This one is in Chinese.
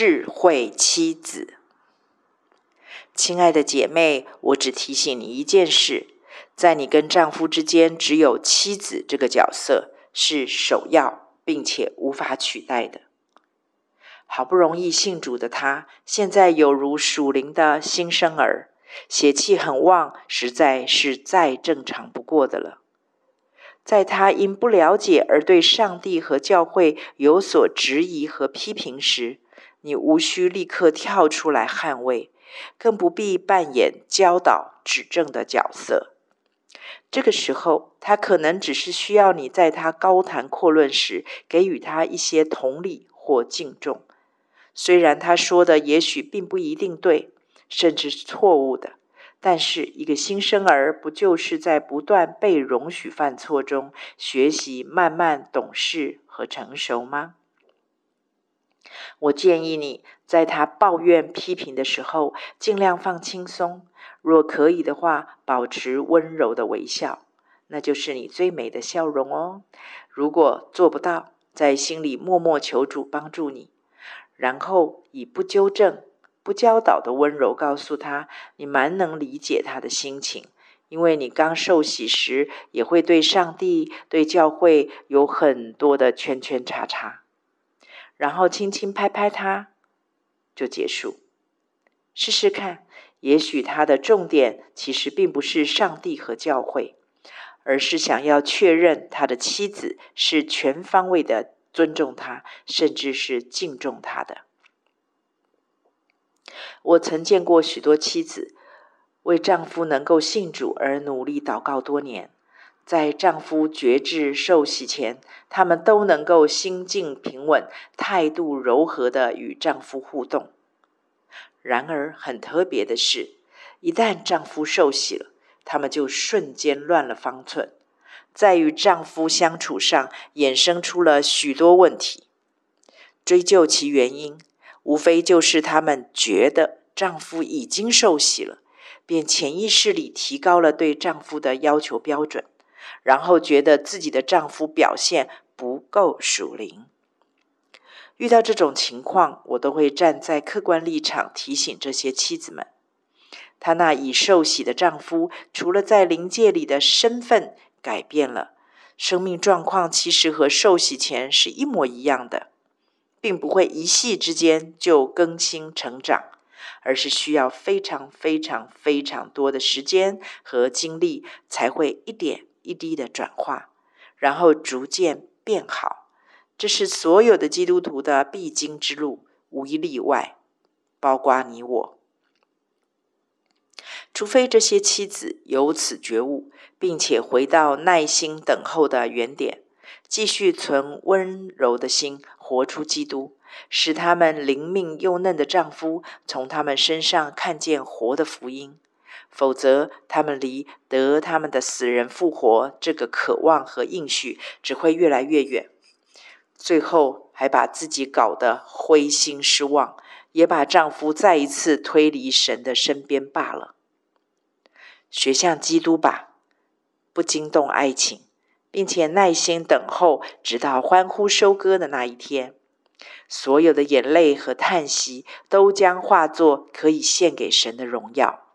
智慧妻子。亲爱的姐妹，我只提醒你一件事：在你跟丈夫之间，只有妻子这个角色是首要，并且无法取代的。好不容易信主的他，现在有如属灵的新生儿，血气很旺，实在是再正常不过的了。在他因不了解而对上帝和教会有所质疑和批评时，你无需立刻跳出来捍卫，更不必扮演教导、指正的角色。这个时候，他可能只是需要你在他高谈阔论时，给予他一些同理或敬重。虽然他说的也许并不一定对，甚至是错误的。但是，一个新生儿不就是在不断被容许犯错中学习慢慢懂事和成熟吗？我建议你在他抱怨批评的时候，尽量放轻松。若可以的话，保持温柔的微笑，那就是你最美的笑容哦。如果做不到，在心里默默求主帮助你，然后以不纠正。不教导的温柔告诉他，你蛮能理解他的心情，因为你刚受洗时也会对上帝、对教会有很多的圈圈叉叉，然后轻轻拍拍他，就结束。试试看，也许他的重点其实并不是上帝和教会，而是想要确认他的妻子是全方位的尊重他，甚至是敬重他的。我曾见过许多妻子为丈夫能够信主而努力祷告多年，在丈夫绝志受洗前，她们都能够心境平稳、态度柔和地与丈夫互动。然而，很特别的是，一旦丈夫受洗了，她们就瞬间乱了方寸，在与丈夫相处上衍生出了许多问题。追究其原因，无非就是她们觉得丈夫已经受洗了，便潜意识里提高了对丈夫的要求标准，然后觉得自己的丈夫表现不够属灵。遇到这种情况，我都会站在客观立场提醒这些妻子们：她那已受洗的丈夫，除了在灵界里的身份改变了，生命状况其实和受洗前是一模一样的。并不会一夕之间就更新成长，而是需要非常非常非常多的时间和精力，才会一点一滴的转化，然后逐渐变好。这是所有的基督徒的必经之路，无一例外，包括你我。除非这些妻子由此觉悟，并且回到耐心等候的原点。继续存温柔的心，活出基督，使他们灵命幼嫩的丈夫从他们身上看见活的福音。否则，他们离得他们的死人复活这个渴望和应许只会越来越远。最后，还把自己搞得灰心失望，也把丈夫再一次推离神的身边罢了。学像基督吧，不惊动爱情。并且耐心等候，直到欢呼收割的那一天，所有的眼泪和叹息都将化作可以献给神的荣耀。